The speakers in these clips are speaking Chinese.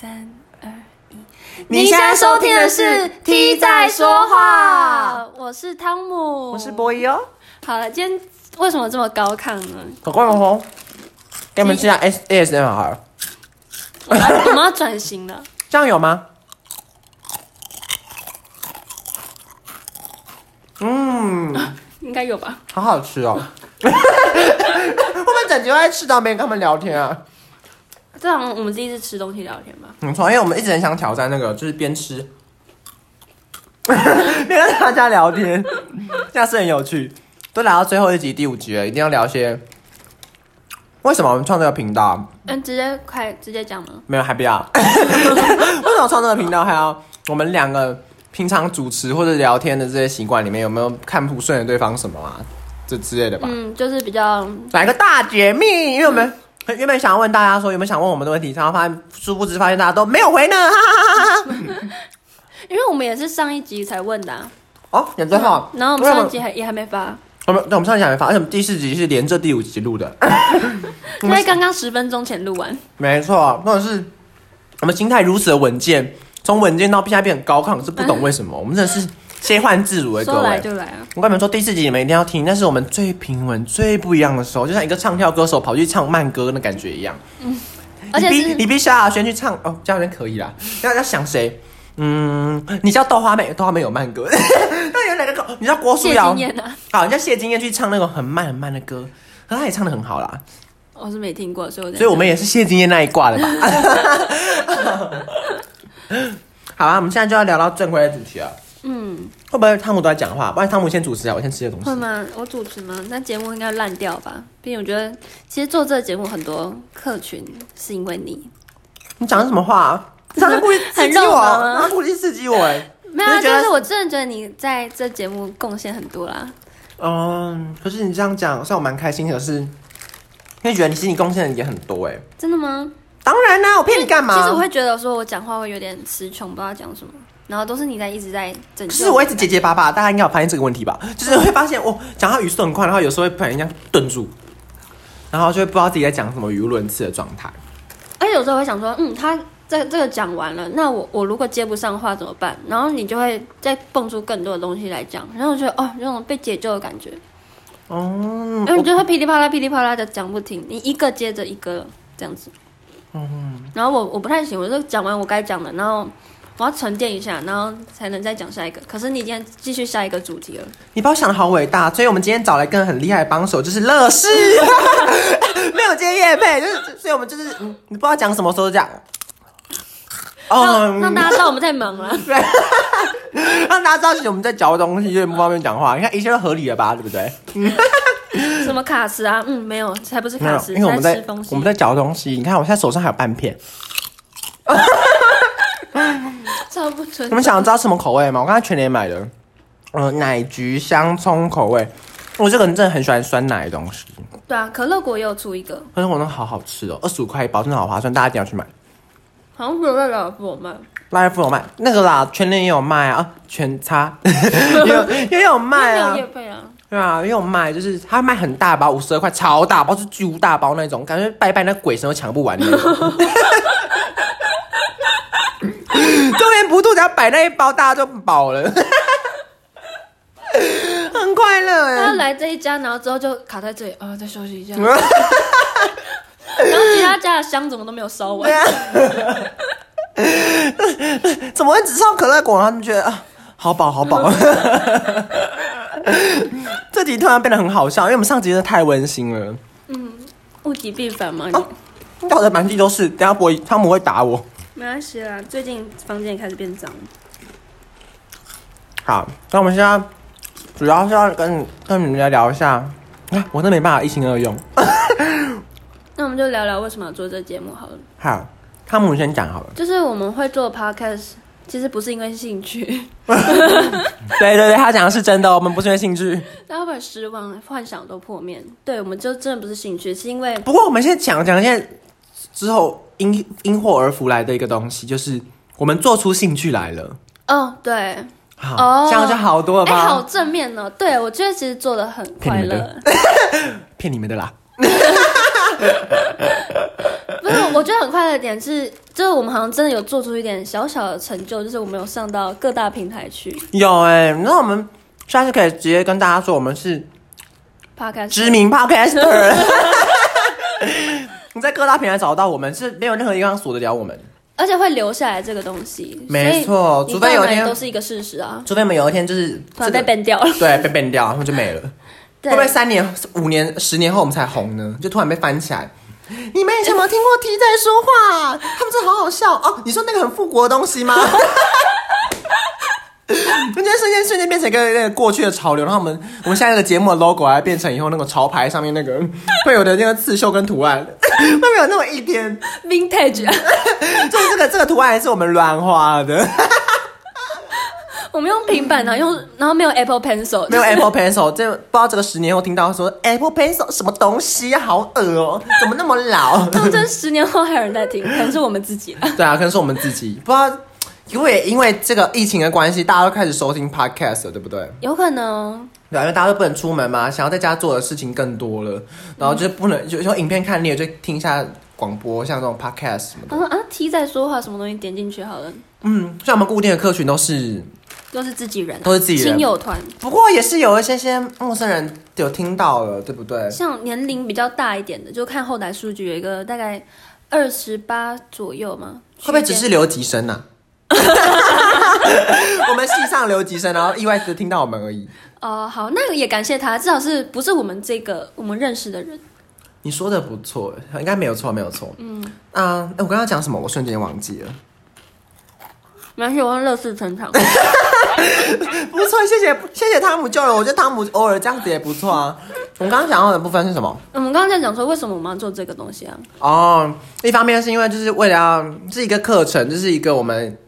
三二一，你现在收听的是《T 在说话》，我是汤姆，我是博伊哦。好了，今天为什么这么高亢呢？好高哦！给你们吃下 S A S M R。我们要转型了，这样有吗？嗯，应该有吧。好好吃哦！我们整集都在吃到没跟他们聊天啊。这好像我们第一次吃东西聊天吧？没错，因为我们一直很想挑战那个，就是边吃 边跟大家聊天，这样是很有趣。都来到最后一集第五集了，一定要聊些为什么我们创这个频道？嗯，直接快直接讲吗？没有，还不要。为什么创这个频道？还要我们两个平常主持或者聊天的这些习惯里面，有没有看不顺眼对方什么啊？这之类的吧？嗯，就是比较来个大解密，因为我们。原本想要问大家说有没有想问我们的问题，然后发现殊不知发现大家都没有回呢，哈哈哈哈因为我们也是上一集才问的、啊、哦，也对哈。然后我们上一集还也还没发，我们对，我们上一集还没发，而且我们第四集是连着第五集录的，因为刚刚十分钟前录完。没错，或者是我们心态如此的稳健，从稳健到现在变很高亢，是不懂为什么，我们真的是。切换自如的各位，说来就来啊！我跟你们说，第四集你们一定要听，那是我们最平稳、最不一样的时候，就像一个唱跳歌手跑去唱慢歌的感觉一样。嗯，而且你逼你逼萧亚轩去唱哦，这样就可以了。要要想谁？嗯，你叫豆花妹，豆花妹有慢歌。那有哪个？你叫郭书瑶？好，你叫谢金燕去唱那种很慢很慢的歌，可她也唱的很好啦。我是没听过，所以我所以我们也是谢金燕那一挂的吧。好啊，我们现在就要聊到正规的主题了。嗯，会不会汤姆都在讲话？不然汤姆先主持啊，我先吃些东西。会吗？我主持吗？那节目应该烂掉吧？毕竟我觉得，其实做这个节目很多客群是因为你。你讲的什么话、啊？你常常故意刺激我，常常故意刺激我。哎，没有，啊就是我真的觉得你在这节目贡献很多啦。嗯，可是你这样讲，虽然我蛮开心可，是因为觉得你心里贡献的也很多。哎，真的吗？当然啦，我骗你干嘛？其实我会觉得说我讲话会有点词穷，不知道讲什么。然后都是你在一直在整，可是我一直结结巴巴，大家应该有发现这个问题吧？就是会发现我讲话语速很快，然后有时候会不小心这样顿住，然后就会不知道自己在讲什么语无伦次的状态。而且有时候会想说，嗯，他这这个讲完了，那我我如果接不上话怎么办？然后你就会再蹦出更多的东西来讲，然后我觉得哦，那种被解救的感觉。哦，因为你就会噼里啪啦噼里啪啦的讲不停，你一个接着一个这样子。嗯，然后我我不太行，我就讲完我该讲的，然后。我要沉淀一下，然后才能再讲下一个。可是你今天继续下一个主题了，你把我想的好伟大，所以我们今天找了一个很厉害的帮手，就是乐视，没有接业配，就是所以我们就是你你不知道讲什么时候讲，哦让，大家知道我们在忙了，对，让大家知道其实我们在嚼东西，就不方便讲话。你看一切都合理了吧，对不对？什么卡词啊？嗯，没有，才不是卡词，因为我们在，我们在嚼东西。你看我现在手上还有半片。超不纯。你们想知道什么口味吗？我刚才全年买的，嗯、呃，奶橘香葱口味。我这个人真的很喜欢酸奶的东西。对啊，可乐果也有出一个，可乐果那好好吃哦，二十五块一包，真的好划算，大家一定要去买。好像有在莱尔富有卖，莱尔富有卖那个啦，全年也有卖啊，全差 也有也有卖啊，啊，对啊，也有卖，就是他卖很大包，五十二块，超大包，是巨无大包那种，感觉拜拜那鬼神都抢不完那种。中元普渡只要摆那一包，大家就饱了，很快乐哎。他来这一家，然后之后就卡在这里，啊、哦，再休息一下。然后其他家的香怎么都没有烧完？怎么会只烧可乐果？他们觉得啊，好饱好饱。这集突然变得很好笑，因为我们上集真的太温馨了。嗯，物极必反嘛。掉的满地都是，等下波汤姆会打我。没关系啦，最近房间也开始变脏。好，那我们现在主要是要跟跟你们来聊一下，啊、我真没办法一心二用。那我们就聊聊为什么要做这个节目好了。好，汤姆先讲好了。就是我们会做 podcast，其实不是因为兴趣。对对对，他讲的是真的，我们不是因为兴趣。大家会失望，幻想都破灭。对，我们就真的不是兴趣，是因为……不过我们先讲讲现在之后。因因祸而福来的一个东西，就是我们做出兴趣来了。哦，对，好，哦、这样就好多了吧？哎，好正面哦。对，我觉得其实做的很快乐。骗你们的 啦。不是，我我觉得很快乐的点是，就是我们好像真的有做出一点小小的成就，就是我们有上到各大平台去。有哎、欸，那我们下次可以直接跟大家说，我们是 podcast 知名 podcaster。你在各大平台找到我们，是没有任何一个地方锁得了我们，而且会留下来这个东西。没错，除非有一天都是一个事实啊。除非我们有一天就是、这个、突然被 ban 掉了，对，被 ban 掉，然后就没了。会不会三年、五年、十年后我们才红呢？就突然被翻起来。你们以前有没有听过 T 在说话？他们真的好好笑哦！你说那个很复古的东西吗？瞬间瞬间瞬间变成一个那个过去的潮流，然后我们我们现在这个节目的 logo 还变成以后那个潮牌上面那个会有的那个刺绣跟图案，会不会有那么一天 vintage？就是这个这个图案还是我们乱画的。我们用平板呢，用然后没有 Apple Pencil，没有 Apple Pencil，这不知道这个十年后听到说 Apple Pencil 什么东西，好恶哦，怎么那么老？他们这十年后还有人在听，可能是我们自己了。对啊，可能是我们自己，不知道，因为因为这个疫情的关系，大家都开始收听 Podcast 了，对不对？有可能。对啊，因为大家都不能出门嘛，想要在家做的事情更多了，然后就不能就说影片看腻了，就听一下广播，像这种 Podcast 什么的。啊，T 在说话，什么东西点进去好了。嗯，像我们固定的客群都是。都是自己人，都是自己人，亲友团。不过也是有一些些陌生人有听到了，对不对？像年龄比较大一点的，就看后台数据，有一个大概二十八左右嘛。会不会只是留级生呢？我们系上留级生，然后意外的听到我们而已。哦、呃，好，那也感谢他，至少是不是我们这个我们认识的人？你说的不错，应该没有错，没有错。嗯啊，我刚刚讲什么？我瞬间忘记了。蛮喜欢乐事成长。不错，谢谢谢谢汤姆救了我。我觉得汤姆偶尔这样子也不错啊。我们刚刚讲到的部分是什么？我们刚刚在讲说为什么我们要做这个东西啊？哦，一方面是因为就是为了要是一个课程，就是一个我们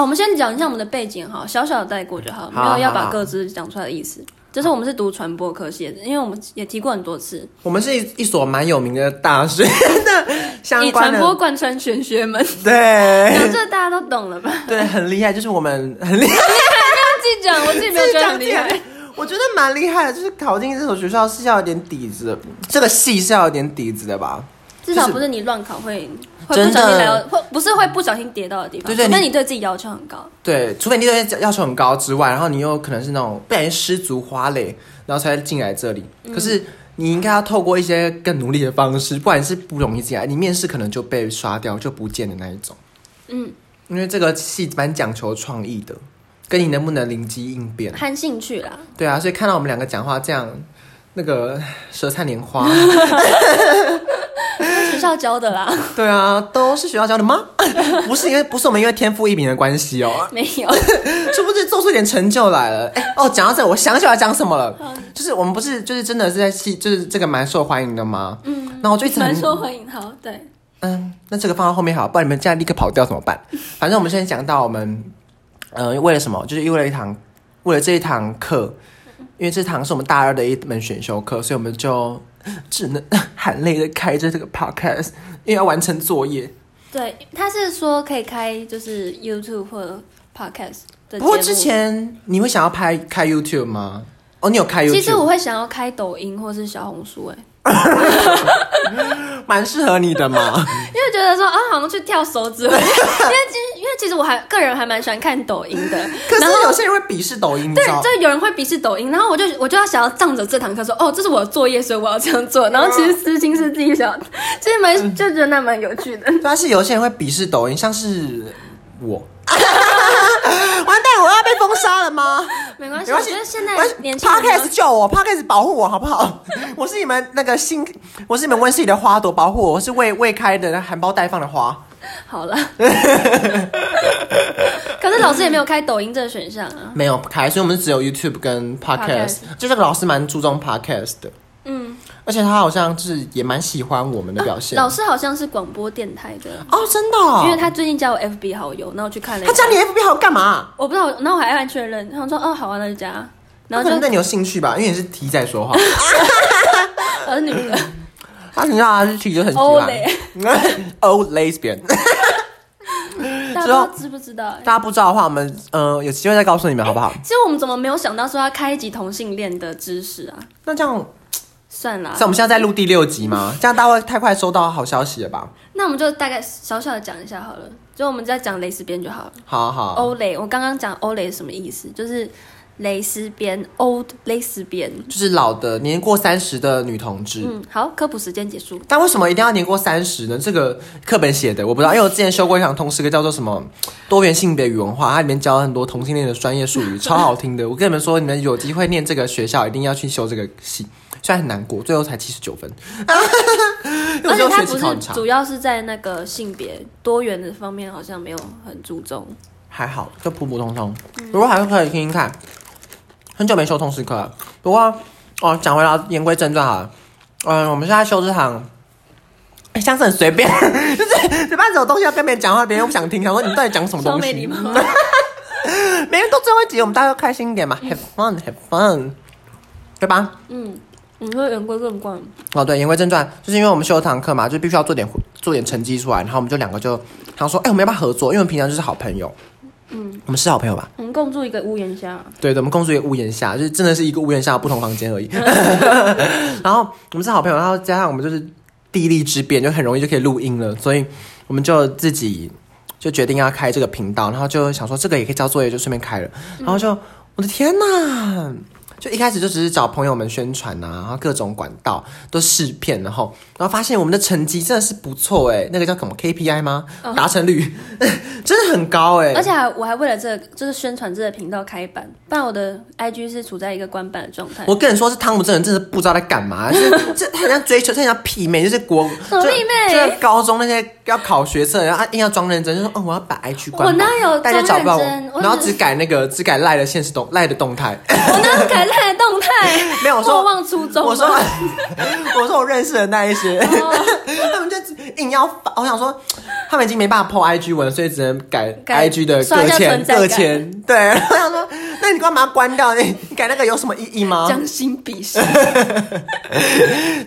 哦，我们先讲一下我们的背景哈，小小的带过就好，没有要把各自讲出来的意思。就是我们是读传播科系的，因为我们也提过很多次，我们是一一所蛮有名的大学的相关的，以传播贯穿全学门，对，讲这大家都懂了吧？对，很厉害，就是我们很厉害。自己讲，我自己没有觉得很厉害。我觉得蛮厉害的，就是考进这所学校是要有点底子的，这个系是要有点底子的吧？至少不是你乱考会会不小心来到，会不是会不小心跌到的地方。对对，那你对自己要求很高。对，除非你对要求很高之外，然后你又可能是那种不小心失足花蕾，然后才进来这里。可是你应该要透过一些更努力的方式，不然是不容易进来。你面试可能就被刷掉，就不见的那一种。嗯，因为这个戏蛮讲求创意的。跟你能不能灵机应变，看兴趣啦。对啊，所以看到我们两个讲话这样，那个舌灿莲花，学校教的啦。对啊，都是学校教的吗？不是因为不是我们因为天赋异禀的关系哦。没有，是不是做出一点成就来了？哎哦，讲到这，我想起来讲什么了，就是我们不是就是真的是在戏，就是这个蛮受欢迎的吗？嗯，那我就一直蛮受欢迎。好，对，嗯，那这个放到后面好，不然你们现在立刻跑掉怎么办？反正我们现在讲到我们。呃，为了什么？就是因为了一堂，为了这一堂课，因为这堂是我们大二的一门选修课，所以我们就只能 含泪的开着这个 podcast，因为要完成作业。对，他是说可以开就是 YouTube 或者 podcast 的。不过之前你会想要拍开 YouTube 吗？哦，你有开 YouTube？其实我会想要开抖音或是小红书，哎。蛮适合你的嘛，因为觉得说啊，好像去跳手指，因为其因为其实我还个人还蛮喜欢看抖音的，可是有些人会鄙视抖音，对，就有人会鄙视抖音，然后我就我就要想要仗着这堂课说，哦，这是我的作业，所以我要这样做，然后其实私心是自己想，其实蛮就觉得那蛮有趣的，但是有些人会鄙视抖音，像是我。完蛋，我要被封杀了吗？没关系，我觉得现在年轻 Podcast 救我，Podcast 保护我，好不好？我是你们那个新，我是你们温室里的花朵，保护我，我是未未开的含苞待放的花。好了，可是老师也没有开抖音这个选项啊，没有开，所以我们只有 YouTube 跟 Podcast。就这个老师蛮注重 Podcast 的。而且他好像是也蛮喜欢我们的表现。老师好像是广播电台的哦，真的。因为他最近加我 FB 好友，然后我去看了。他加你 FB 好友干嘛？我不知道，然后我还按确认，他说哦，好啊，那就加。然后就对你有兴趣吧？因为你是 T 在说话。我是女的。他你知道他是 T 就很喜欢。Old lesbian。大家知不知道？大家不知道的话，我们呃有机会再告诉你们好不好？其实我们怎么没有想到说要开一集同性恋的知识啊？那这样。算了。像我们现在在录第六集吗？这样大家会太快收到好消息了吧？那我们就大概小小的讲一下好了，就我们再讲蕾丝边就好了。好好。欧蕾，我刚刚讲欧蕾是什么意思？就是。蕾丝边，old 蕾丝边，就是老的年过三十的女同志。嗯，好，科普时间结束。但为什么一定要年过三十呢？这个课本写的我不知道，因为我之前修过一堂通识课，叫做什么多元性别与文化，它里面教了很多同性恋的专业术语，超好听的。我跟你们说，你们有机会念这个学校，一定要去修这个系，虽然很难过，最后才七十九分。而且他不是主要是在那个性别多元的方面，好像没有很注重。还好，就普普通通。如果还是可以听听看。很久没修通识课了，不过哦，讲回来言归正传哈，嗯，我们现在修这堂，像是很随便，就是随便有东西要跟别人讲话，别人又不想听，想说你们到底讲什么东西？超没礼貌。每人都最后一集，我们大家都开心一点嘛，have fun，have fun，对吧？嗯，你说言归正传。哦，对，言归正传，就是因为我们修这堂课嘛，就必须要做点做点成绩出来，然后我们就两个就他说，哎，我们要不要合作？因为我们平常就是好朋友。嗯，我们是好朋友吧？我们共住一个屋檐下。对的，我们共住一个屋檐下，就是真的是一个屋檐下的不同房间而已。然后我们是好朋友，然后加上我们就是地利之便，就很容易就可以录音了，所以我们就自己就决定要开这个频道，然后就想说这个也可以交作业，就顺便开了。然后就、嗯、我的天呐！就一开始就只是找朋友们宣传啊，然后各种管道都试片，然后然后发现我们的成绩真的是不错哎，那个叫什么 KPI 吗？达成率 真的很高哎，而且还我还为了这个就是宣传这个频道开版，不然我的 IG 是处在一个关版的状态。我跟你说，是汤姆这人真的不知道在干嘛，就是这他好像追求，他像媲美，就是国媲美？就是高中那些要考学测，然后硬要装认真，就说哦我要把 IG 关版，我哪有大家找不到我，然后只改那个只改赖的现实动赖的动态，我哪有改动态？没有我说，莫忘初衷。我说，我说我认识的那一些，哦、他们就硬要发。我想说，他们已经没办法 po IG 文，所以只能改 IG 的个签个签。对，我想说，那你干嘛要关掉？你改那个有什么意义吗？将心比心，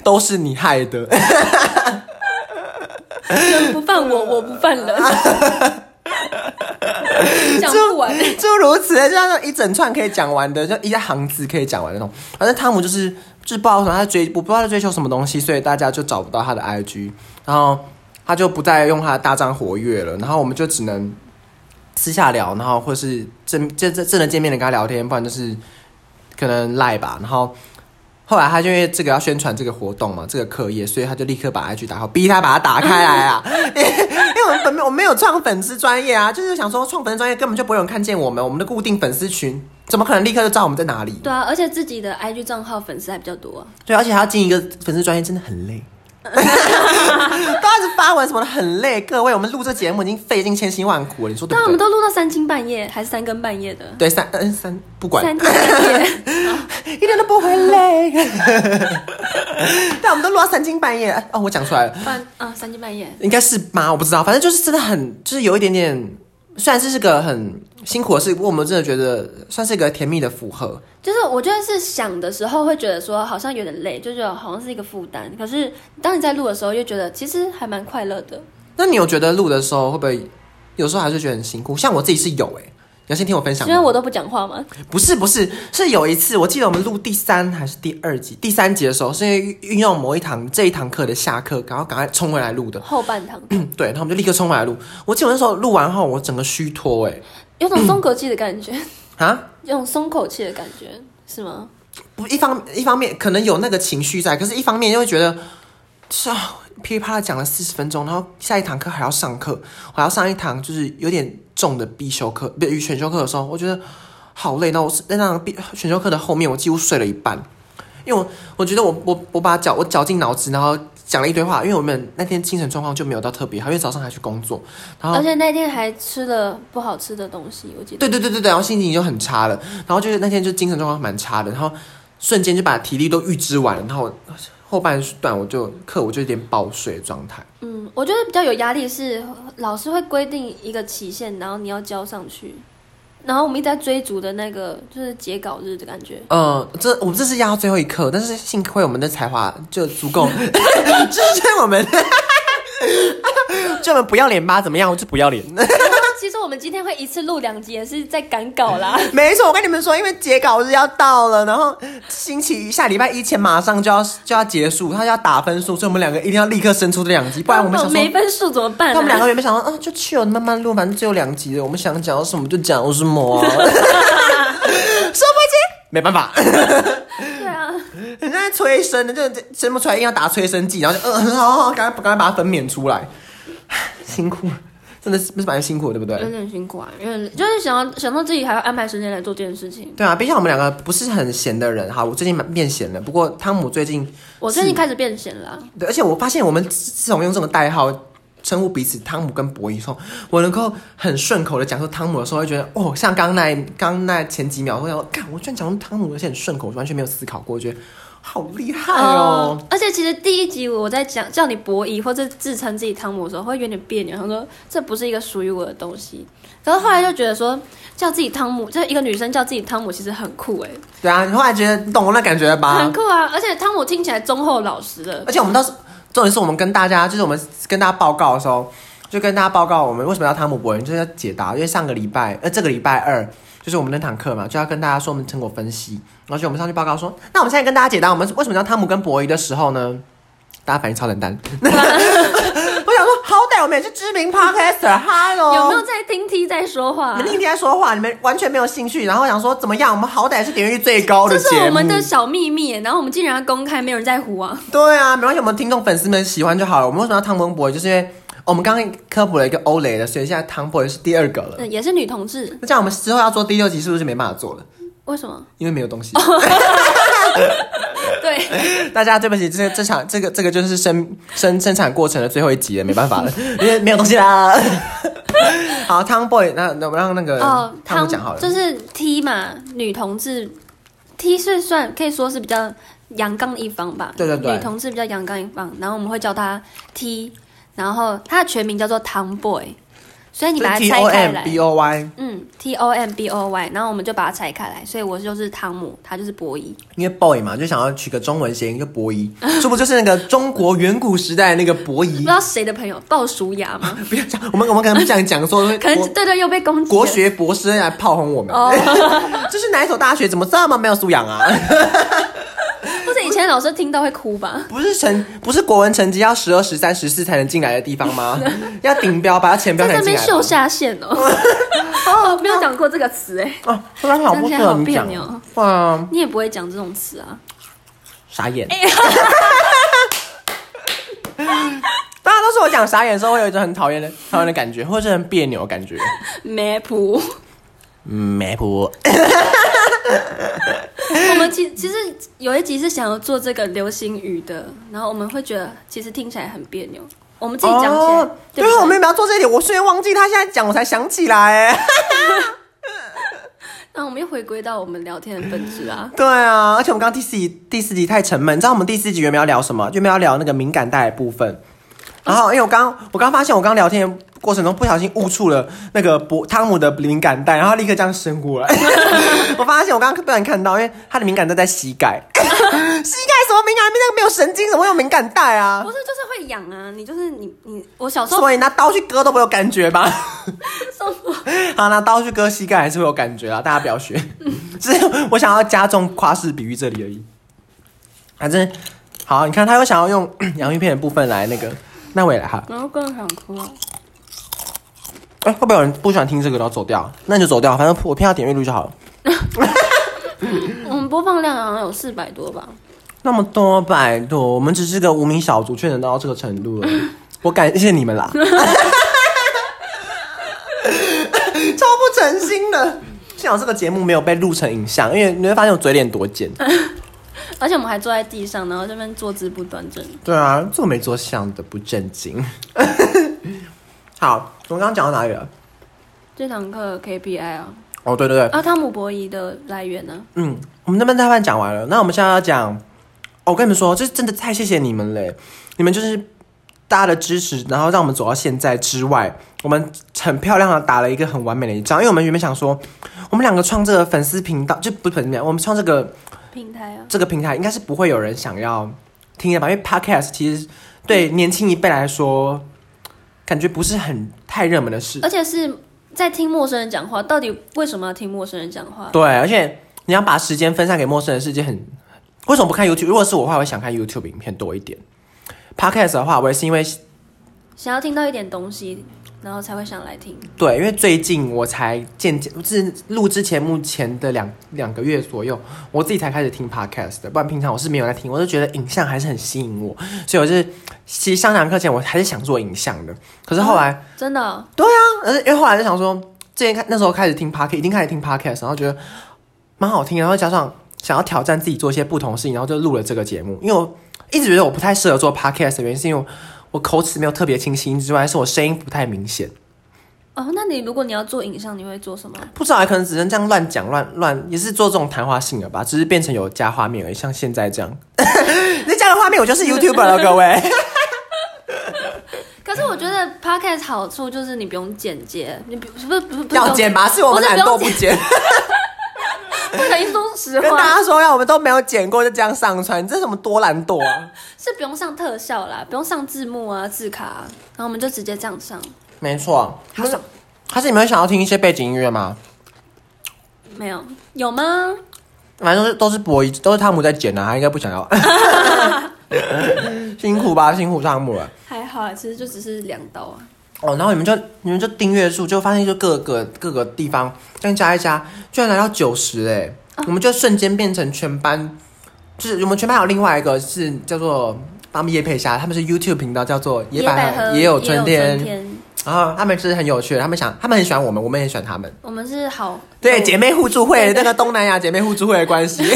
都是你害的。人不犯我，我不犯人。讲不完，就如此类，就像一整串可以讲完的，就一行字可以讲完的那种。反正汤姆就是，就是不知道什么，他追，我不知道他追求什么东西，所以大家就找不到他的 IG，然后他就不再用他的大张活跃了，然后我们就只能私下聊，然后或是正正正正见面的跟他聊天，不然就是可能赖吧，然后。后来他就因为这个要宣传这个活动嘛，这个课业，所以他就立刻把 IG 打好，逼他把它打开来啊！我们本我没有创粉丝专业啊，就是想说创粉丝专业根本就不会有人看见我们，我们的固定粉丝群怎么可能立刻就知道我们在哪里？对啊，而且自己的 IG 账号粉丝还比较多啊。对，而且还要进一个粉丝专业真的很累。都要是发文什么的很累，各位，我们录这节目已经费尽千辛万苦了，你说对不对？但我们都录到三更半夜，还是三更半夜的？对，三嗯三不管，三更半夜 一点都不会累。但我们都录到三更半夜哦，我讲出来了，啊，三更半夜应该是吗？我不知道，反正就是真的很，就是有一点点。虽然这是个很辛苦的事，不过我们真的觉得算是一个甜蜜的负荷。就是我觉得是想的时候会觉得说好像有点累，就觉得好像是一个负担。可是当你在录的时候，又觉得其实还蛮快乐的。那你有觉得录的时候会不会有时候还是觉得很辛苦？像我自己是有诶、欸。你要先听我分享。因为我都不讲话吗？不是不是，是有一次我记得我们录第三还是第二集，第三集的时候，是因为运用某一堂这一堂课的下课，然后赶快冲回来录的后半堂。对，然后我们就立刻冲回来录。我记得我那时候录完后，我整个虚脱，哎，有种松口气的感觉 啊，有种松口气的感觉是吗？不，一方一方面可能有那个情绪在，可是一方面又会觉得是啊。噼里啪啦讲了四十分钟，然后下一堂课还要上课，我还要上一堂就是有点重的必修课，不，选修课的时候，我觉得好累。那我在那堂必选修课的后面，我几乎睡了一半，因为我我觉得我我我把绞我绞尽脑汁，然后讲了一堆话。因为我们那天精神状况就没有到特别好，因为早上还去工作，然后而且那天还吃了不好吃的东西，我记得。对对对对对，然后心情就很差了，然后就是那天就精神状况蛮差的，然后瞬间就把体力都预支完了，然后。后半段我就课我就有点爆睡状态。嗯，我觉得比较有压力是老师会规定一个期限，然后你要交上去，然后我们一直在追逐的那个就是截稿日的感觉。嗯，这我们这是压到最后一刻，但是幸亏我们的才华就足够，支 撑我们。就我们不要脸吧？怎么样？我就不要脸。其实我们今天会一次录两集，也是在赶稿啦。没错，我跟你们说，因为截稿日要到了，然后星期一下礼拜一前马上就要就要结束，他就要打分数，所以我们两个一定要立刻生出这两集，不然我们想说没分数怎么办？他们两个原本想说，啊，就去了慢慢录，反正只有两集了，我们想讲什么就讲什么，啊，说不清，没办法。对啊，人家在催生的，就生不出来，硬要打催生剂，然后就嗯，好好，赶快赶快把它分娩出来，辛苦。真的是不是蛮辛苦的，对不对？有点辛苦啊，因为就是想要想到自己还要安排时间来做这件事情。对啊，毕竟我们两个不是很闲的人哈。我最近蛮变闲了，不过汤姆最近，我最近开始变闲了。对，而且我发现我们自从用这种代号称呼彼此汤姆跟博弈后，我能够很顺口的讲出汤姆的时候，会觉得哦，像刚那刚那前几秒，我想说，看我居然讲出汤姆，而且很顺口，完全没有思考过，我觉得。好厉害哦！而且其实第一集我在讲叫你博弈或者自称自己汤姆的时候，会有点别扭。他说这不是一个属于我的东西。可是后来就觉得说叫自己汤姆，就是一个女生叫自己汤姆，其实很酷哎。对啊，你后来觉得你懂我那感觉吧？很酷啊！而且汤姆听起来忠厚老实的。而且我们当时重点是我们跟大家，就是我们跟大家报告的时候，就跟大家报告我们为什么要汤姆博弈，就是要解答。因为上个礼拜呃这个礼拜二。就是我们那堂课嘛，就要跟大家说我们成果分析，而且我们上去报告说，那我们现在跟大家解答我们为什么叫汤姆跟博弈的时候呢，大家反应超冷淡。我想说，好歹我们也是知名 podcaster，Hello，有没有在听 T 在说话？你们听 T 在说话，你们完全没有兴趣，然后想说怎么样？我们好歹是点击率最高的节目，这是我们的小秘密，然后我们竟然要公开，没有人在乎啊。对啊，没关系，我们听众粉丝们喜欢就好了。我们为什么要汤文博？就是因为。我们刚刚科普了一个欧蕾的，所以现在汤 boy 是第二个了，也是女同志。那这样我们之后要做第六集，是不是没办法做了？为什么？因为没有东西。对，大家对不起，这这场这个这个就是生生生产过程的最后一集了，没办法了，因 为没有东西啦。好，汤 boy，那那我让那个哦汤姆讲好了，就是 T 嘛，女同志 T 是算可以说是比较阳刚的一方吧？对对对，女同志比较阳刚一方，然后我们会叫她 T。然后她的全名叫做 Tomboy，所以你把它拆开来，B O Y，嗯，T O M B O Y，然后我们就把它拆开来，所以我就是汤姆，他就是博弈，因为 boy 嘛，就想要取个中文谐音，就博弈，这不就是那个中国远古时代那个博弈？不知道谁的朋友鲍叔牙吗？不要讲，我们我们可能不想讲说，可能对对又被攻击，国学博士来炮轰我们，这是哪一所大学？怎么这么没有素养啊？以前老师听到会哭吧？不是成，不是国文成绩要十二、十三、十四才能进来的地方吗？要顶标，把它前标才能进来。在那边秀下限哦。哦，没有讲过这个词哎。哦，突然好不讲。哇，你也不会讲这种词啊？傻眼。大家都是我讲傻眼的时候，会有一种很讨厌的、讨厌的感觉，或者是很别扭的感觉。map。map。我们其其实有一集是想要做这个流行语的，然后我们会觉得其实听起来很别扭。我们自己讲起来，哦、对，对，我们有没有做这一点？我虽然忘记他现在讲，我才想起来。那我们又回归到我们聊天的本质啊。对啊，而且我们刚刚第四集第四集太沉闷，你知道我们第四集原本要聊什么？原本要聊那个敏感带的部分。然后因为我刚我刚发现我刚聊天。过程中不小心误触了那个博汤姆的敏感带，然后立刻这样伸过来。我发现我刚刚不然看到，因为他的敏感带在膝盖。膝盖什么敏感？那个没有神经，怎么会有敏感带啊？不是，就是会痒啊！你就是你你我小时候，所以拿刀去割都不会有感觉吧？好，拿刀去割膝盖还是会有感觉啊！大家不要学，只是我想要加重夸式比喻这里而已。反正好，你看他又想要用 洋芋片的部分来那个，那我也来哈。然后更想哭。哎，会不会有人不喜欢听这个然后走掉？那你就走掉，反正我偏要点阅率就好了。我们播放量好像有四百多吧？那么多百多，我们只是个无名小卒，却能到这个程度了。我感谢你们啦！超不诚心的，幸好这个节目没有被录成影像，因为你会发现我嘴脸多贱。而且我们还坐在地上，然后这边坐姿不端正。对啊，坐没坐相的不正经。好。我们刚刚讲到哪里了？这堂课 KPI 啊。哦，对对对。啊，汤姆博弈的来源呢？嗯，我们那边大半讲完了，那我们现在要讲。哦，我跟你们说，这真的太谢谢你们嘞！你们就是大家的支持，然后让我们走到现在之外，我们很漂亮的打了一个很完美的一仗。因为我们原本想说，我们两个创这个粉丝频道就不是粉丝，我们创这个平台啊，这个平台应该是不会有人想要听的吧？因为 Podcast 其实对年轻一辈来说。感觉不是很太热门的事，而且是在听陌生人讲话，到底为什么要听陌生人讲话？对，而且你要把时间分散给陌生人是件很……为什么不看 YouTube？如果是我的话，我会想看 YouTube 影片多一点。Podcast 的话，我也是因为想要听到一点东西。然后才会想来听。对，因为最近我才渐渐是录之前，目前的两两个月左右，我自己才开始听 podcast 的。不然平常我是没有在听，我就觉得影像还是很吸引我，所以我是其实上堂课前我还是想做影像的。可是后来、哦、真的对啊，而因为后来就想说，之前那时候开始听 podcast，已经开始听 podcast，然后觉得蛮好听，然后加上想要挑战自己做一些不同的事情，然后就录了这个节目。因为我一直觉得我不太适合做 podcast 的原因是因为。我口齿没有特别清晰之外，是我声音不太明显。哦，那你如果你要做影像，你会做什么？不知道，可能只能这样乱讲乱乱，也是做这种谈话性的吧，只是变成有加画面而已，像现在这样。你加了画面，我就是 YouTuber 了，各位。可是我觉得 Podcast 好处就是你不用剪接，你不不不不要剪吧？是我们懒惰不剪。不可以说实话，跟大家说呀，我们都没有剪过，就这样上传，你这什么多懒惰啊？是不用上特效啦，不用上字幕啊、字卡啊，然后我们就直接这样上。没错，好爽。还是你们想要听一些背景音乐吗？没有，有吗？反正都是都是播，都是汤姆在剪啊，他应该不想要。辛苦吧，辛苦汤姆了。还好啊，其实就只是两刀啊。哦，然后你们就你们就订阅数就发现就各个各个地方这样加一加，居然来到九十哎！我们就瞬间变成全班，就是我们全班有另外一个是叫做帮业配下，他们是 YouTube 频道，叫做野百也有春天，然后他们是很有趣的，他们想他们很喜欢我们，我们也喜欢他们，我们是好对姐妹互助会那个东南亚姐妹互助会的关系。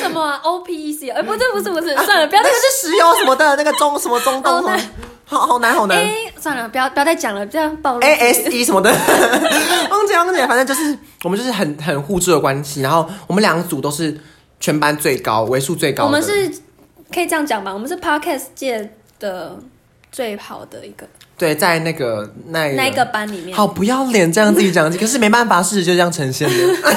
什么、啊、O P E C？哎，不对，不是不是，算了，不要那个是石油什么的那个中什么中东。好好难好难，欸、算了，不要不要再讲了，这样暴露。A S E 什么的，忘记忘记，反正就是我们就是很很互助的关系。然后我们两个组都是全班最高为数最高。我们是可以这样讲吧？我们是 Podcast 界的最好的一个。对，在那个那那个班里面，好不要脸这样自己讲，可是没办法，事实就这样呈现的。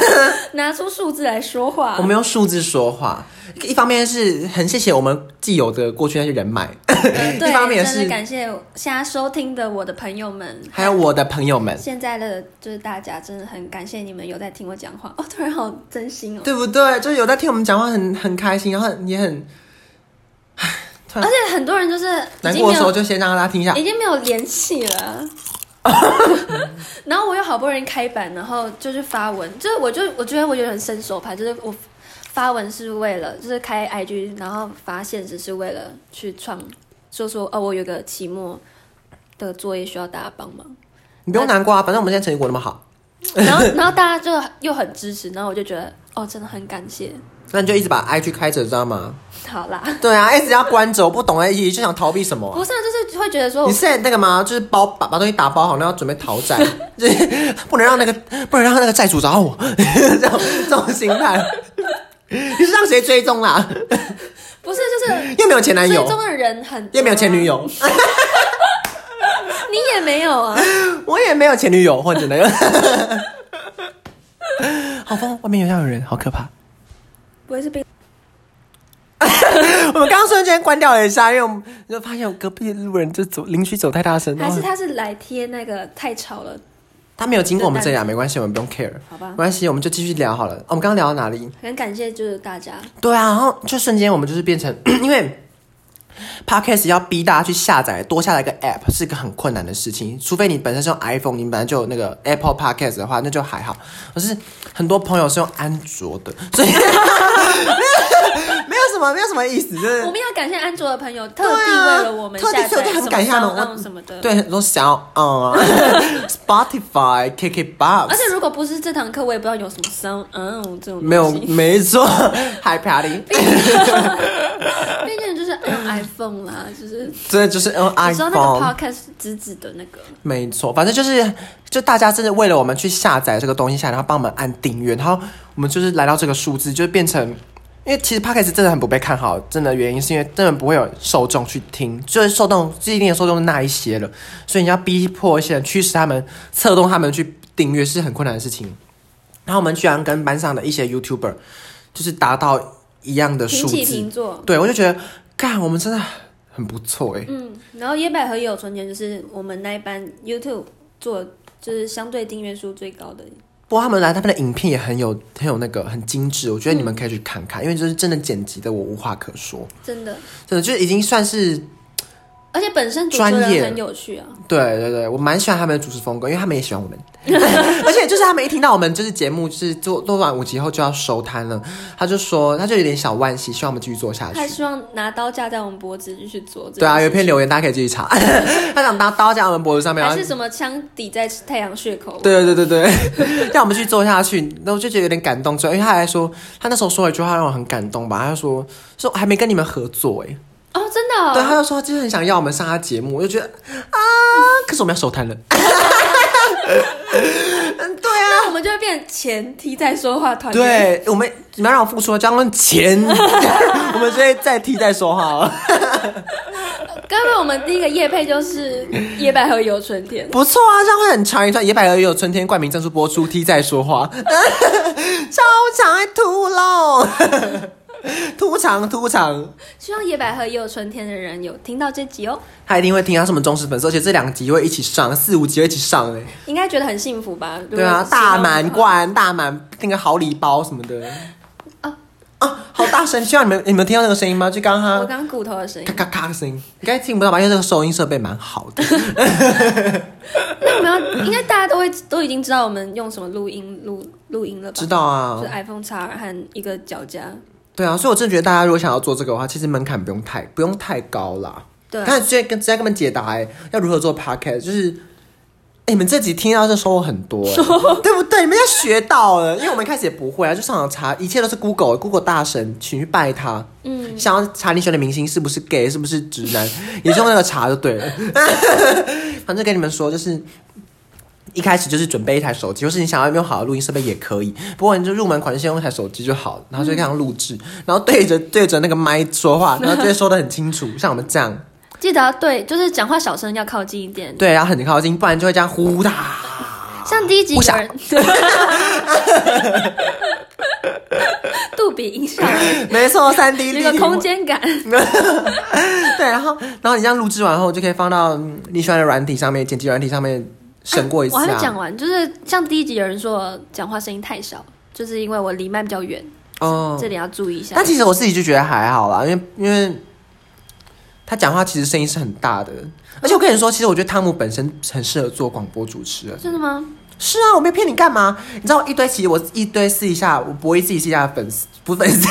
拿出数字来说话，我们用数字说话。一方面是很谢谢我们既有的过去那些人脉，对，一方面是感谢现在收听的我的朋友们，还有我的朋友们。现在的就是大家真的很感谢你们有在听我讲话哦，突然好真心哦，对不对？就是有在听我们讲话很，很很开心，然后也很。而且很多人就是难过的时候就先让大家听一下，已经没有联系了。然后我又好不容易开版，然后就是发文，就是我就我觉得我有点伸手牌，就是我发文是为了就是开 IG，然后发现只是为了去创，说说哦，我有个期末的作业需要大家帮忙。你不用难过啊，反正我们现在成绩过那么好。然后然后大家就又很支持，然后我就觉得哦，真的很感谢。那你就一直把 IG 开着，知道吗？好啦。对啊，一直要关着，我不懂哎，就想逃避什么？不是，就是会觉得说，你是那个吗？就是包把把东西打包好，然后准备逃债，不能让那个不能让那个债主找到我，这种这种心态。你是让谁追踪啦？不是，就是又没有前男友，追踪的人很多，又没有前女友。你也没有啊？我也没有前女友或者那个。好疯，外面有这样的人，好可怕。不会是被 我们刚刚瞬间关掉了一下，因为我们就发现我隔壁的路人就走邻居走太大声，还是他是来贴那个太吵了？他没有经过我们这里啊，没关系，我们不用 care，好吧？没关系，我们就继续聊好了。我们刚刚聊到哪里？很感谢就是大家，对啊，然后就瞬间我们就是变成，因为 Podcast 要逼大家去下载多下载一个 App 是一个很困难的事情，除非你本身是用 iPhone，你本来就有那个 Apple Podcast 的话，那就还好。可是很多朋友是用安卓的，所以。没有什么意思，就是 我们要感谢安卓的朋友，特地为了我们下载什么 SoundOn 什么的，对，很多小嗯，Spotify、KKBox。而且如果不是这堂课，我也不知道有什么 SoundOn 这种。没有，没错，Hi Patty。毕竟就是用 iPhone 啦，就是对，就是用 iPhone。你知道那个 Podcast 直直的那个？没错，反正就是，就大家真的为了我们去下载这个东西下来，然后帮我们按订阅，然后我们就是来到这个数字，就变成。因为其实 Podcast 真的很不被看好，真的原因是因为根本不会有受众去听，就是受众既定的受众那一些了，所以你要逼迫一些人驱使他们策动他们去订阅是很困难的事情。然后我们居然跟班上的一些 YouTuber 就是达到一样的数字。对，我就觉得，干，我们真的很不错哎。嗯，然后野百合也有存钱，就是我们那一班 YouTube 做就是相对订阅数最高的。不过他们来，他们的影片也很有很有那个很精致，我觉得你们可以去看看，嗯、因为就是真的剪辑的，我无话可说。真的，真的就已经算是。而且本身专业很有趣啊，对对对，我蛮喜欢他们的主持风格，因为他们也喜欢我们。而且就是他们一听到我们就是节目就是做做完五集后就要收摊了，他就说他就有点小惋惜，希望我们继续做下去。他希望拿刀架在我们脖子继续做。对啊，有一篇留言大家可以继续查，他想拿刀架在我们脖子上面，还是什么枪抵在太阳穴口？对对对对对，让 我们去做下去，然后我就觉得有点感动。之后因为他还说他那时候说了一句话让我很感动吧，他就说说还没跟你们合作哎。哦，真的、哦？对，他就说他就是很想要我们上他节目，我就觉得啊，可是我们要收摊了。嗯，对啊，那我们就会变成钱踢在说话团队。对，我们你们要让我付出，将论钱，我们直接再踢再说话了。刚刚我们第一个夜配就是野百合有春天，不错啊，这样会很长一段。野百合有春天冠名赞助播出，踢在说话，超长还吐喽。突长突长，希望野百合也有春天的人有听到这集哦。他一定会听，他是我们忠实粉丝，而且这两集会一起上，四五集会一起上哎，应该觉得很幸福吧？对啊，大满贯、大满那个好礼包什么的啊啊，好大声！希望你们你们听到那个声音吗？就刚刚我刚骨头的声音，咔咔咔的声音，应该听不到吧？因为这个收音设备蛮好的。那我们要应该大家都会都已经知道我们用什么录音录录音了吧？知道啊，就是 iPhone X 和一个脚架。对啊，所以我真的觉得大家如果想要做这个的话，其实门槛不用太不用太高啦。对，刚才直接跟直接跟他们解答哎，要如何做 podcast，就是哎，你们这集听到就收获很多，对不对？你们要学到了，因为我们一开始也不会啊，就上网查，一切都是 Google，Google 大神，请去拜他。嗯，想要查你选的明星是不是 gay，是不是直男，也是用那个查就对了。反正跟你们说，就是。一开始就是准备一台手机，或是你想要用好的录音设备也可以。不过你就入门款就先用一台手机就好，然后就这样录制，然后对着对着那个麦说话，然后就会说的很清楚，像我们这样。记得对，就是讲话小声要靠近一点。对，然后很靠近，不然就会这样呼哒。像第一集有人，杜比音效，没错，三 D 那个空间感。对，然后然后你这样录制完后，就可以放到你喜欢的软体上面，剪辑软体上面。审过一次、啊啊、我还没讲完，就是像第一集有人说讲话声音太小，就是因为我离麦比较远，哦，这里要注意一下。但其实我自己就觉得还好啦，因为因为他讲话其实声音是很大的，而且我跟你说，其实我觉得汤姆本身很适合做广播主持人。真的吗？是啊，我没骗你干嘛？你知道一堆其实我一堆私底下我不会自己私底下的粉丝 不粉丝，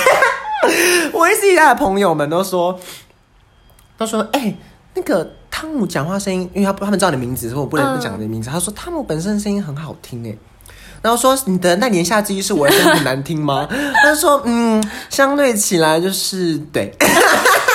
我会私底下的朋友们都说都说哎。欸那个汤姆讲话声音，因为他不他们知道你的名字，所以我不能不讲你的名字。嗯、他说汤姆本身声音很好听诶，然后说你的那年夏之意是我的声音很难听吗？他说嗯，相对起来就是对，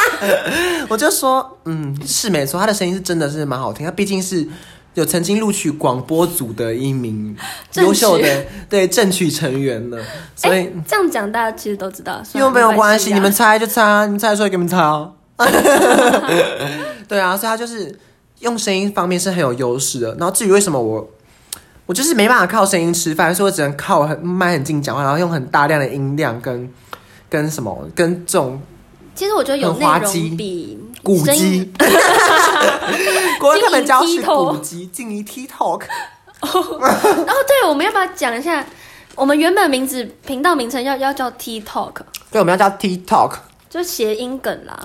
我就说嗯是没错，他的声音是真的是蛮好听。他毕竟是有曾经录取广播组的一名 优秀的取对正取成员了，所以这样讲大家其实都知道，又没有关系，你们猜就猜，你们猜出来给你们猜哦。对啊，所以他就是用声音方面是很有优势的。然后至于为什么我我就是没办法靠声音吃饭，所以我只能靠很麦很近讲话，然后用很大量的音量跟跟什么跟这种。其实我觉得有内容比古鸡，国文课本教是古鸡，静怡 TikTok。然后对，我们要不要讲一下？我们原本名字频道名称要要叫 T Talk，对，我们要叫 T Talk，就谐音梗啦。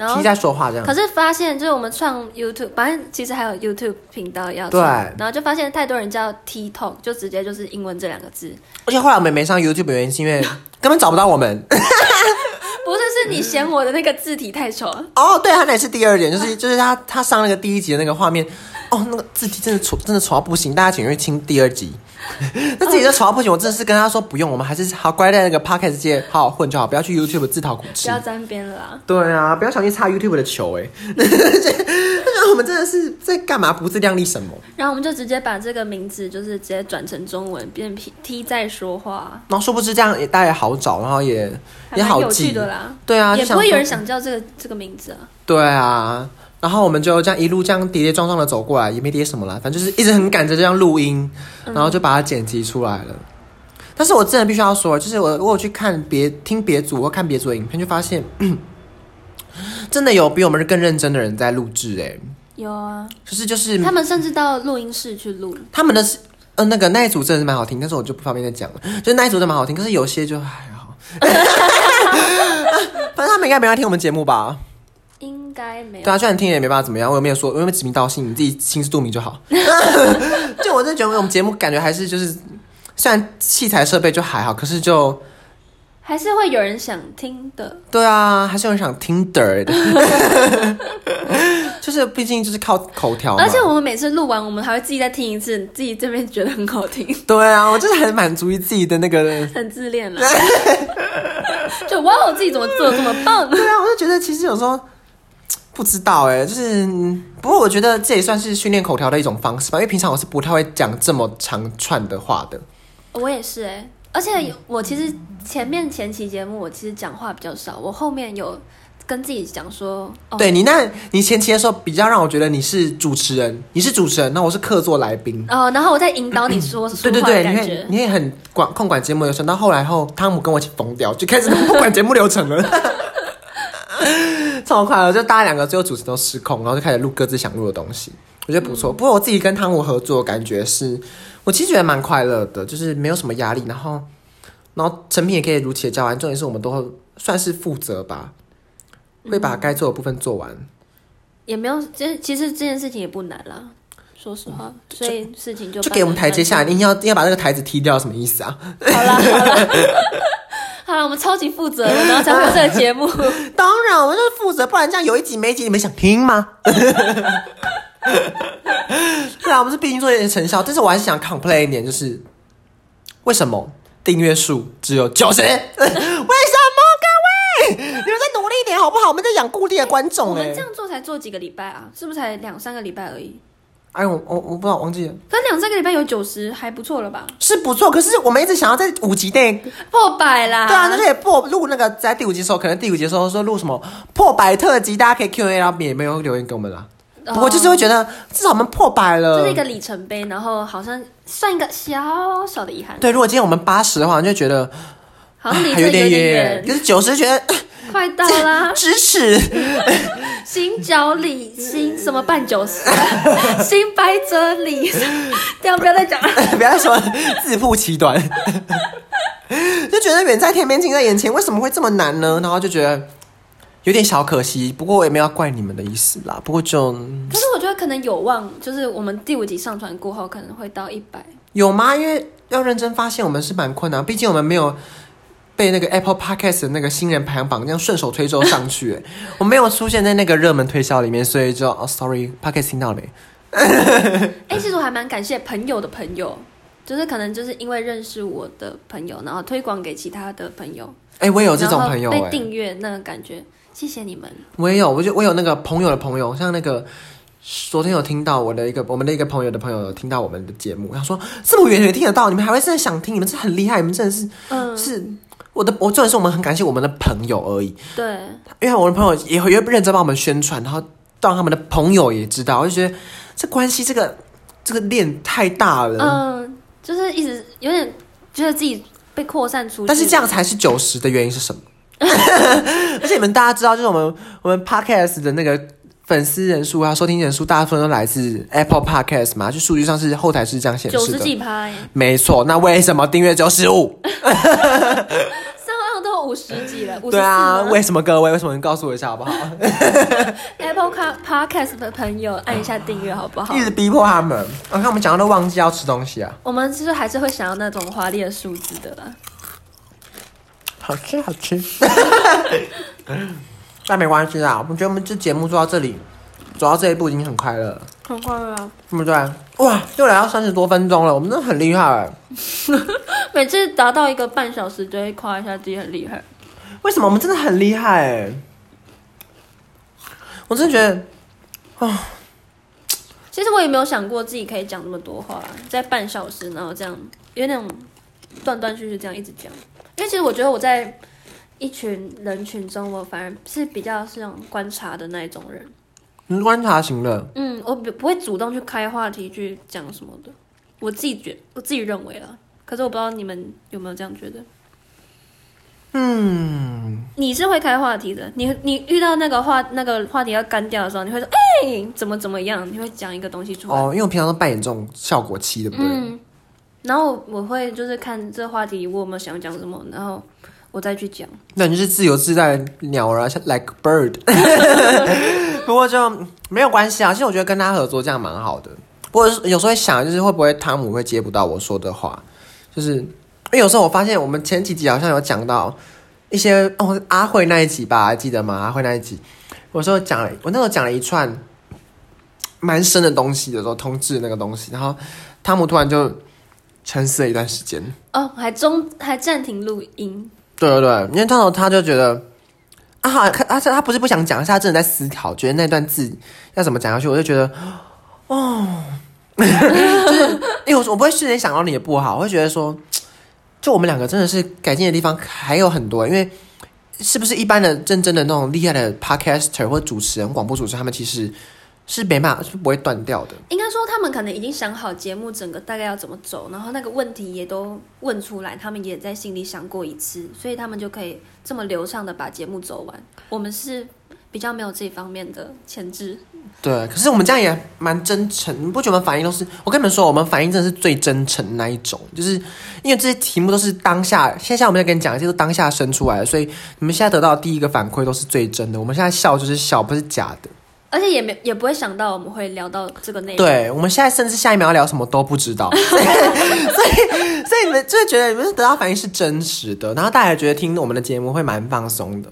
然后在说话这样，可是发现就是我们创 YouTube，反正其实还有 YouTube 频道要对，然后就发现太多人叫 TikTok，就直接就是英文这两个字。而且后来我们没上 YouTube 的原因是因为 根本找不到我们。不是，是你嫌我的那个字体太丑。哦，对，他那也是第二点，就是就是他他上那个第一集的那个画面，哦，那个字体真的丑，真的丑到不行，大家请去听第二集。那自己就吵到不行，我真的是跟他说不用，我们还是好乖在那个 podcast 界好好混就好，不要去 YouTube 自讨苦吃，不要沾边了啦。对啊，不要想去插 YouTube 的球哎。我们真的是在干嘛？不自量力什么？然后我们就直接把这个名字就是直接转成中文，变 P T 在说话。然后殊不知这样也大家也好找，然后也也好记的啦。对啊，也不会有人想叫这个这个名字啊。对啊。然后我们就这样一路这样跌跌撞撞的走过来，也没跌什么啦，反正就是一直很赶着这样录音，然后就把它剪辑出来了。嗯、但是我真的必须要说，就是我我有去看别听别组或看别组的影片，就发现 真的有比我们更认真的人在录制诶。有啊，就是就是他们甚至到录音室去录。他们的是呃那个那一组真的是蛮好听，但是我就不方便再讲了。就那一组真的蛮好听，可是有些就还好。反正他们应该没来听我们节目吧？应该没有。对啊，就算听也没办法怎么样，我也没有说，我有没有指名道姓，你自己心知肚明就好。就我真的觉得我们节目感觉还是就是，虽然器材设备就还好，可是就。还是会有人想听的，对啊，还是有人想听的，就是毕竟就是靠口条，而且我们每次录完，我们还会自己再听一次，自己这边觉得很好听。对啊，我就是很满足于自己的那个，很自恋了，就哇，我自己怎么做的这么棒？对啊，我就觉得其实有时候不知道哎，就是不过我觉得这也算是训练口条的一种方式吧，因为平常我是不太会讲这么长串的话的。我也是哎。而且我其实前面前期节目我其实讲话比较少，我后面有跟自己讲说，哦、对你那，你前期的时候比较让我觉得你是主持人，你是主持人，那我是客座来宾哦，然后我在引导你说，对对对，你也你也很管控管节目流程，到后来后汤姆跟我一起疯掉，就开始 不管节目流程了，超快乐，就大家两个最后主持都失控，然后就开始录各自想录的东西，我觉得不错。嗯、不过我自己跟汤姆合作，感觉是。我其实觉得蛮快乐的，就是没有什么压力，然后，然后成品也可以如期的交完。重点是我们都会算是负责吧，会把该做的部分做完。嗯、也没有，其实其实这件事情也不难啦，说实话。所以事情就就给我们台阶下来，你要要把那个台子踢掉，什么意思啊？好啦好啦，好了，我们超级负责任，然后才会有这个节目。当然，我们就是负责，不然这样有一集没一集，你们想听吗？对啊，我们是毕竟做一点成效，但是我还是想 complain 一点，就是为什么订阅数只有九十？为什么各位？你们再努力一点好不好？我们在养固定的观众哎。我们这样做才做几个礼拜啊？是不是才两三个礼拜而已？哎，我我我不知道，忘记了。可两三个礼拜有九十，还不错了吧？是不错，可是我们一直想要在五集内破百啦。对啊，那就也破录那个在第五集的时候，可能第五集的时候说录什么破百特辑，大家可以 Q&A，然后也没有留言给我们啦。不过就是会觉得至少我们破百了，这是一个里程碑，然后好像算一个小小的遗憾。对，如果今天我们八十的话，就觉得好像离这有点远。可是九十觉得快到啦，支持新脚里新什么半九十，新百哲里，不要不要再讲了，不要再说自曝其短，就觉得远在天边近在眼前，为什么会这么难呢？然后就觉得。有点小可惜，不过我也没有要怪你们的意思啦。不过就，可是我觉得可能有望，就是我们第五集上传过后，可能会到一百。有吗？因为要认真发现，我们是蛮困难，毕竟我们没有被那个 Apple Podcast 的那个新人排行榜这样顺手推舟上去，我没有出现在那个热门推销里面，所以就哦，sorry，Podcast 听到了没？哎、欸，其实我还蛮感谢朋友的朋友，就是可能就是因为认识我的朋友，然后推广给其他的朋友。哎、欸，我也有这种朋友、欸，被订阅那个感觉。谢谢你们。我也有，我就我有那个朋友的朋友，像那个昨天有听到我的一个我们的一个朋友的朋友有听到我们的节目，他说这么远也听得到，你们还会真的想听，你们是很厉害，你们真的是，嗯，是我的，我重点是我们很感谢我们的朋友而已。对，因为我的朋友也会认真帮我们宣传，然后让他们的朋友也知道，我就觉得这关系这个这个链太大了。嗯，就是一直有点觉得自己被扩散出去，但是这样才是九十的原因是什么？而且你们大家知道，就是我们我们 Podcast 的那个粉丝人数啊，收听人数大部分都来自 Apple Podcast 嘛，就数据上是后台是这样显示的。九十几趴耶。没错，那为什么订阅只有十五？十几了，对啊，为什么各位？为什么？你告诉我一下好不好？Apple Podcast 的朋友按一下订阅好不好？一直逼迫他们，我看我们讲到都忘记要吃东西啊。我们其实还是会想要那种华丽的数字的啦。好吃好吃，但没关系啦。我们觉得我们这节目做到这里，走到这一步已经很快乐，很快了，对不对？哇，又来到三十多分钟了，我们真的很厉害。每次达到一个半小时，就会夸一下自己很厉害。为什么？我们真的很厉害。我真的觉得，啊，其实我也没有想过自己可以讲那么多话，在半小时，然后这样，有那种断断续续这样一直讲。因为其实我觉得我在一群人群中，我反而是比较是那种观察的那一种人。你观察型的？嗯，我不不会主动去开话题去讲什么的。我自己觉，我自己认为啦。可是我不知道你们有没有这样觉得？嗯，你是会开话题的。你你遇到那个话那个话题要干掉的时候，你会说：“哎、欸，怎么怎么样？”你会讲一个东西出来。哦，因为我平常都扮演这种效果期的，对不对？嗯。然后我会就是看这话题我有没有想讲什么，然后我再去讲。那你就是自由自在的鸟儿啊，像 like bird。不过就没有关系啊。其实我觉得跟他合作这样蛮好的。不过有时候会想，就是会不会汤姆会接不到我说的话，就是。因为有时候我发现，我们前几集好像有讲到一些哦，阿慧那一集吧，还记得吗？阿慧那一集，我说讲了，我那时候讲了一串蛮深的东西有时候，通知那个东西，然后汤姆突然就沉思了一段时间，哦，还中还暂停录音，对对对，因为当时他就觉得啊，他他他不是不想讲，是他真的在思考，觉得那段字要怎么讲下去，我就觉得哦，就是因为我我不会瞬间想到你的不好，我会觉得说。就我们两个真的是改进的地方还有很多，因为是不是一般的真正的那种厉害的 podcaster 或主持人、广播主持人，他们其实是没办法，是不会断掉的。应该说，他们可能已经想好节目整个大概要怎么走，然后那个问题也都问出来，他们也在心里想过一次，所以他们就可以这么流畅的把节目走完。我们是比较没有这方面的潜质。对，可是我们这样也蛮真诚，你不觉得我们反应都是？我跟你们说，我们反应真的是最真诚那一种，就是因为这些题目都是当下，现在我们在跟你讲，这些都当下生出来的，所以你们现在得到的第一个反馈都是最真的。我们现在笑就是笑，不是假的，而且也没也不会想到我们会聊到这个内容。对，我们现在甚至下一秒要聊什么都不知道，所以所以，所以你们就会觉得你们得到反应是真实的，然后大家也觉得听我们的节目会蛮放松的。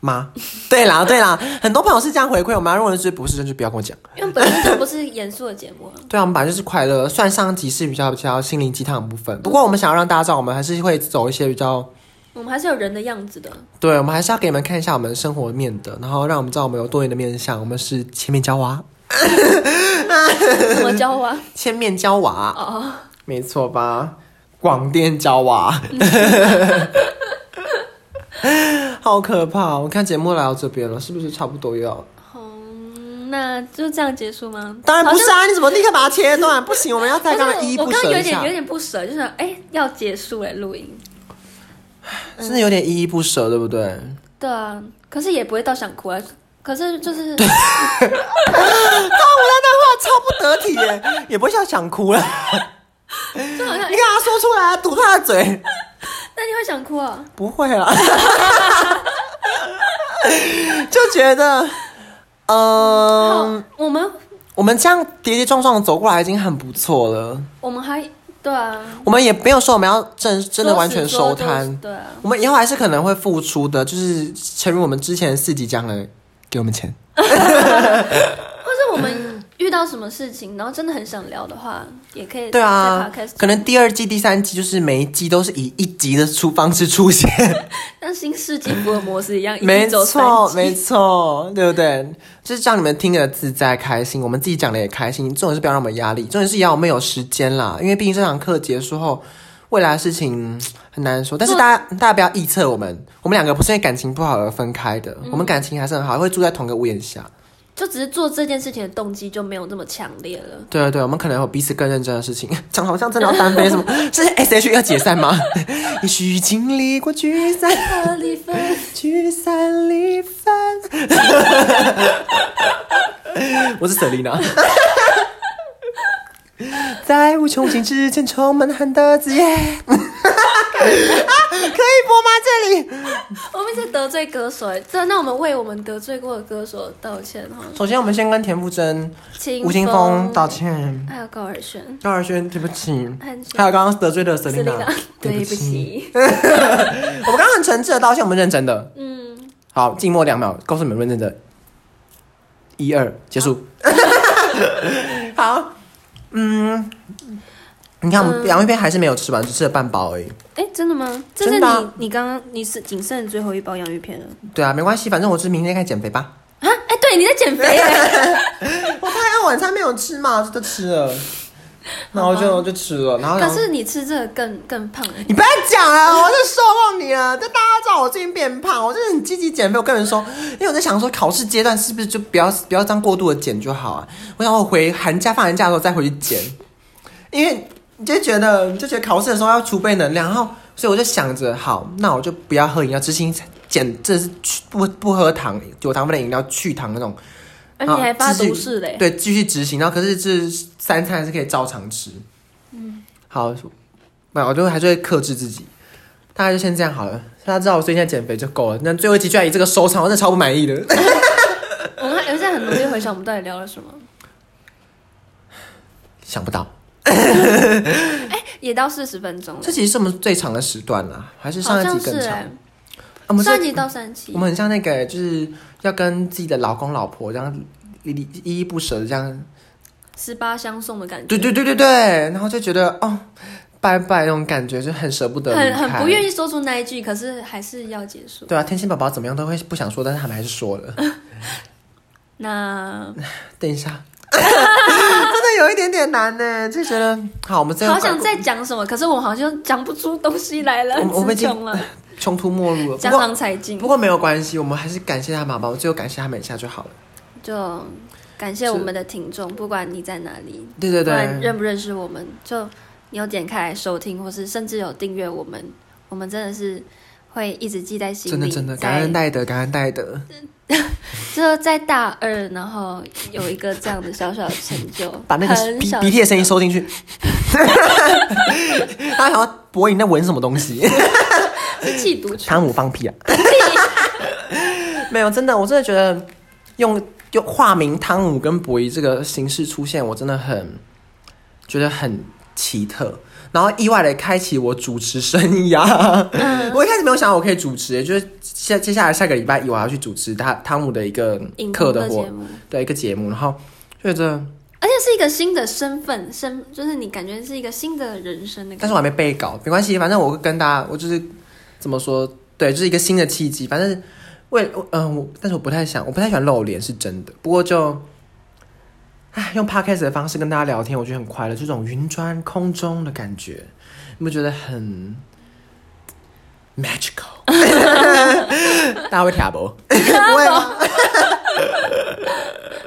吗？对啦，对啦，很多朋友是这样回馈我们。如果是不是，就不要跟我讲。因为本身就不是严肃的节目啊。对啊，我们本来就是快乐。算上集是比较比较心灵鸡汤的部分，不过我们想要让大家知道，我们还是会走一些比较，我们还是有人的样子的。对，我们还是要给你们看一下我们生活面的，然后让我们知道我们有多元的面相。我们是千面娇娃。什么娇娃？千面娇娃。哦，没错吧？广电娇娃。好可怕！我看节目来到这边了，是不是差不多要？嗯，那就这样结束吗？当然不是啊！你怎么立刻把它切断？不行，我们要再刚刚依依不舍一下。我刚刚有点有点不舍，就是哎、欸，要结束了录音，真的有点依依不舍，对不对？对啊，可是也不会到想哭啊。可是就是，他我那段话超不得体耶，也不会像想哭了。就好像你看他说出来，堵他的嘴。那你会想哭啊？不会啊，就觉得，嗯、呃，我们我们这样跌跌撞撞的走过来已经很不错了。我们还对啊，我们也没有说我们要真真的完全收摊，对啊，我们以后还是可能会付出的，就是诚如我们之前四集讲的，给我们钱，或是我们。遇到什么事情，然后真的很想聊的话，也可以。对啊，可能第二季、第三季就是每一季都是以一集的出方式出现，像新世纪福尔摩斯一样，没错，没错，对不对？就是让你们听得自在开心，我们自己讲的也开心。重点是不要让我们压力，重点是也要我们有时间啦。因为毕竟这堂课结束后，未来的事情很难说。但是大家大家不要臆测我们，我们两个不是因为感情不好而分开的，嗯、我们感情还是很好，会住在同个屋檐下。就只是做这件事情的动机就没有那么强烈了。对对对，我们可能有彼此更认真的事情。讲好像真的要单飞什么？这是 S H 要解散吗？也许经历过聚散和离分，聚散离分。我是 Selina。在无穷尽之间充满恨的字眼。可以播吗？这里我们是得罪歌手，这那我们为我们得罪过的歌手道歉哈。首先，我们先跟田馥甄、吴青峰道歉，还有高尔宣，高尔宣对不起，还有刚刚得罪的 Selina，对不起。我们刚刚很诚挚的道歉，我们认真的。嗯，好，静默两秒，告诉你们认真的，一二结束。好，嗯。你看，我们洋芋片还是没有吃完，只吃了半包而已。哎，真的吗？这是你，你刚刚你是仅剩最后一包洋芋片了。对啊，没关系，反正我是明天开始减肥吧。啊，哎，对，你在减肥。我太阳晚餐没有吃嘛，就吃了，然后就就吃了，然后。可是你吃这个更更胖。你不要讲了，我是受够你了。就大家知道我最近变胖，我真的很积极减肥。我跟人说，因为我在想说，考试阶段是不是就不要不要这样过度的减就好啊？我想我回寒假放寒假的时候再回去减，因为。你就觉得，就觉得考试的时候要储备能量，然后所以我就想着，好，那我就不要喝饮料，执行减，这是不不喝糖有糖分的饮料，去糖那种。而且还发毒誓嘞。对，继续执行。然后可是这三餐还是可以照常吃。嗯，好，那我就还是会克制自己。大概就先这样好了。大家知道我最近在减肥就够了。那最后一集居然以这个收场，我真的超不满意的。我们现在很努力回想，我们到底聊了什么？想不到。哎、欸，也到四十分钟了。这其实是我们最长的时段了，还是上一集更长？欸、我们上一集到三期。我们很像那个，就是要跟自己的老公老婆这样依依依不舍的这样，十八相送的感觉。对对对对对，然后就觉得哦。拜拜那种感觉就很舍不得，很很不愿意说出那一句，可是还是要结束。对啊，天心宝宝怎么样都会不想说，但是他们还是说了。那 等一下，真的有一点点难呢，就觉得好，我们真的好想再讲什么，可是我好像讲不出东西来了，我们已经穷途末路了，江郎才尽。不过没有关系，我们还是感谢他们吧，我最后感谢他们一下就好了。就感谢我们的听众，不管你在哪里，对对对，认不认识我们就。你有点开来收听，或是甚至有订阅我们，我们真的是会一直记在心里。真的真的，感恩戴德，感恩戴德。就在大二，然后有一个这样的小小的成就，把那个鼻鼻涕的声音收进去。他想要博影，那闻什么东西？气毒。汤姆放屁啊！没有，真的，我真的觉得用用化名汤姆跟博仪这个形式出现，我真的很觉得很。奇特，然后意外的开启我主持生涯。嗯、我一开始没有想到我可以主持，就是下接下来下个礼拜一我要去主持他汤姆的一个课的活，对一个节目，然后觉得，而且是一个新的身份，身就是你感觉是一个新的人生的。但是我还没背稿，没关系，反正我会跟大家，我就是怎么说，对，就是一个新的契机。反正为嗯、呃，我但是我不太想，我不太喜欢露脸，是真的。不过就。哎，用 podcast 的方式跟大家聊天，我觉得很快乐，这种云端空中的感觉，你不觉得很 magical？大家会听不？不 会吗？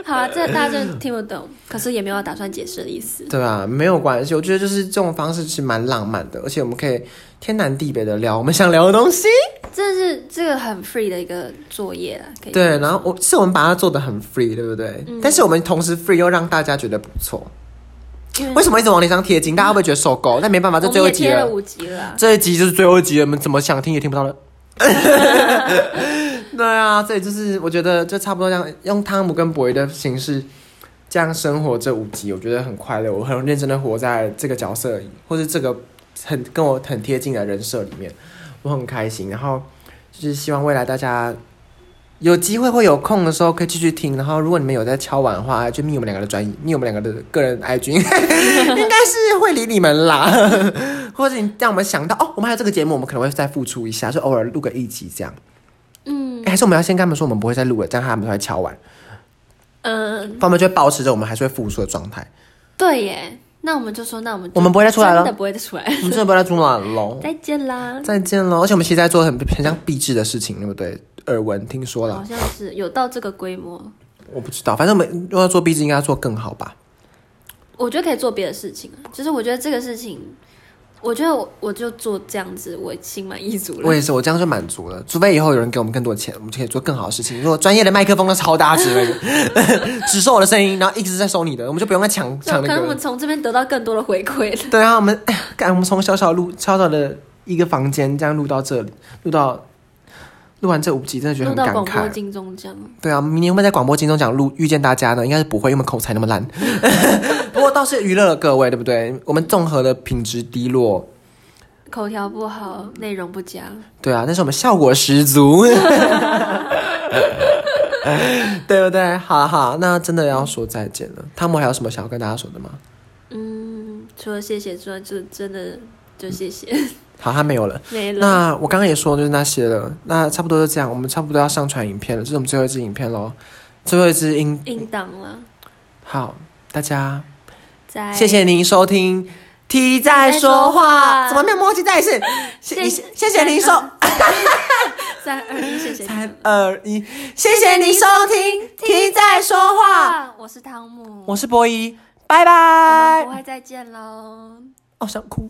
好啊，这大家就听不懂，可是也没有打算解释的意思。对啊，没有关系，我觉得就是这种方式是蛮浪漫的，而且我们可以天南地北的聊我们想聊的东西。这是这个很 free 的一个作业啦，可以。对，然后我是我们把它做的很 free，对不对？嗯。但是我们同时 free 又让大家觉得不错。为，为什么一直往脸上贴金？大家会不会觉得受够？但没办法，这最后一集了。五集了。这一集就是最后一集了，我们怎么想听也听不到了。对啊，这里就是我觉得就差不多这样，用汤姆跟博伊的形式这样生活这五集，我觉得很快乐，我很认真的活在这个角色，或是这个很跟我很贴近的人设里面，我很开心。然后就是希望未来大家有机会会有空的时候可以继续听。然后如果你们有在敲碗的话，就密我们两个的专业，密我们两个的个人 IG，应该是会理你们啦。或者你让我们想到哦，我们还有这个节目，我们可能会再复出一下，就偶尔录个一集这样。嗯，还是我们要先跟他们说，我们不会再录了，这样他们才会敲完。嗯，他们就会保持着我们还是会复出的状态。对耶，那我们就说，那我们我们不会再出来了，真的不会再出来，我们真的不会再出来了。再见啦，再见喽！而且我们其实在做很很像壁纸的事情，对不对？耳闻听说了，好像是有到这个规模。我不知道，反正我们如果要做壁纸，应该要做更好吧？我觉得可以做别的事情，就是我觉得这个事情。我觉得我我就做这样子，我心满意足了。我也是，我这样就满足了。除非以后有人给我们更多钱，我们就可以做更好的事情。如果专业的麦克风都超大之类的，只收我的声音，然后一直在收你的，我们就不用再抢抢那个。可能我们从这边得到更多的回馈。对啊，我们干，我们从小小录小小的一个房间这样录到这里，录到录完这五集，真的觉得很感慨。金钟奖。对啊，明年会不会在广播金钟奖录遇见大家呢？应该是不会，因为口才那么烂。不过倒是娱乐了各位，对不对？我们综合的品质低落，口条不好，内容不佳。对啊，但是我们效果十足，对不对？好好，那真的要说再见了。汤姆还有什么想要跟大家说的吗？嗯，除了谢谢之外，就真的就谢谢。好，他没有了，没了。那我刚刚也说就是那些了，那差不多就这样，我们差不多要上传影片了，这是我们最后一支影片喽，最后一支音音档了。好。大家，在谢谢您收听 T 在说话，怎么没有默契？再一次，谢谢谢谢您收，三二一，谢谢三二一，谢谢您收听 T 在说话。我是汤姆，我是波一，拜拜，我们不会再见喽。哦，想哭。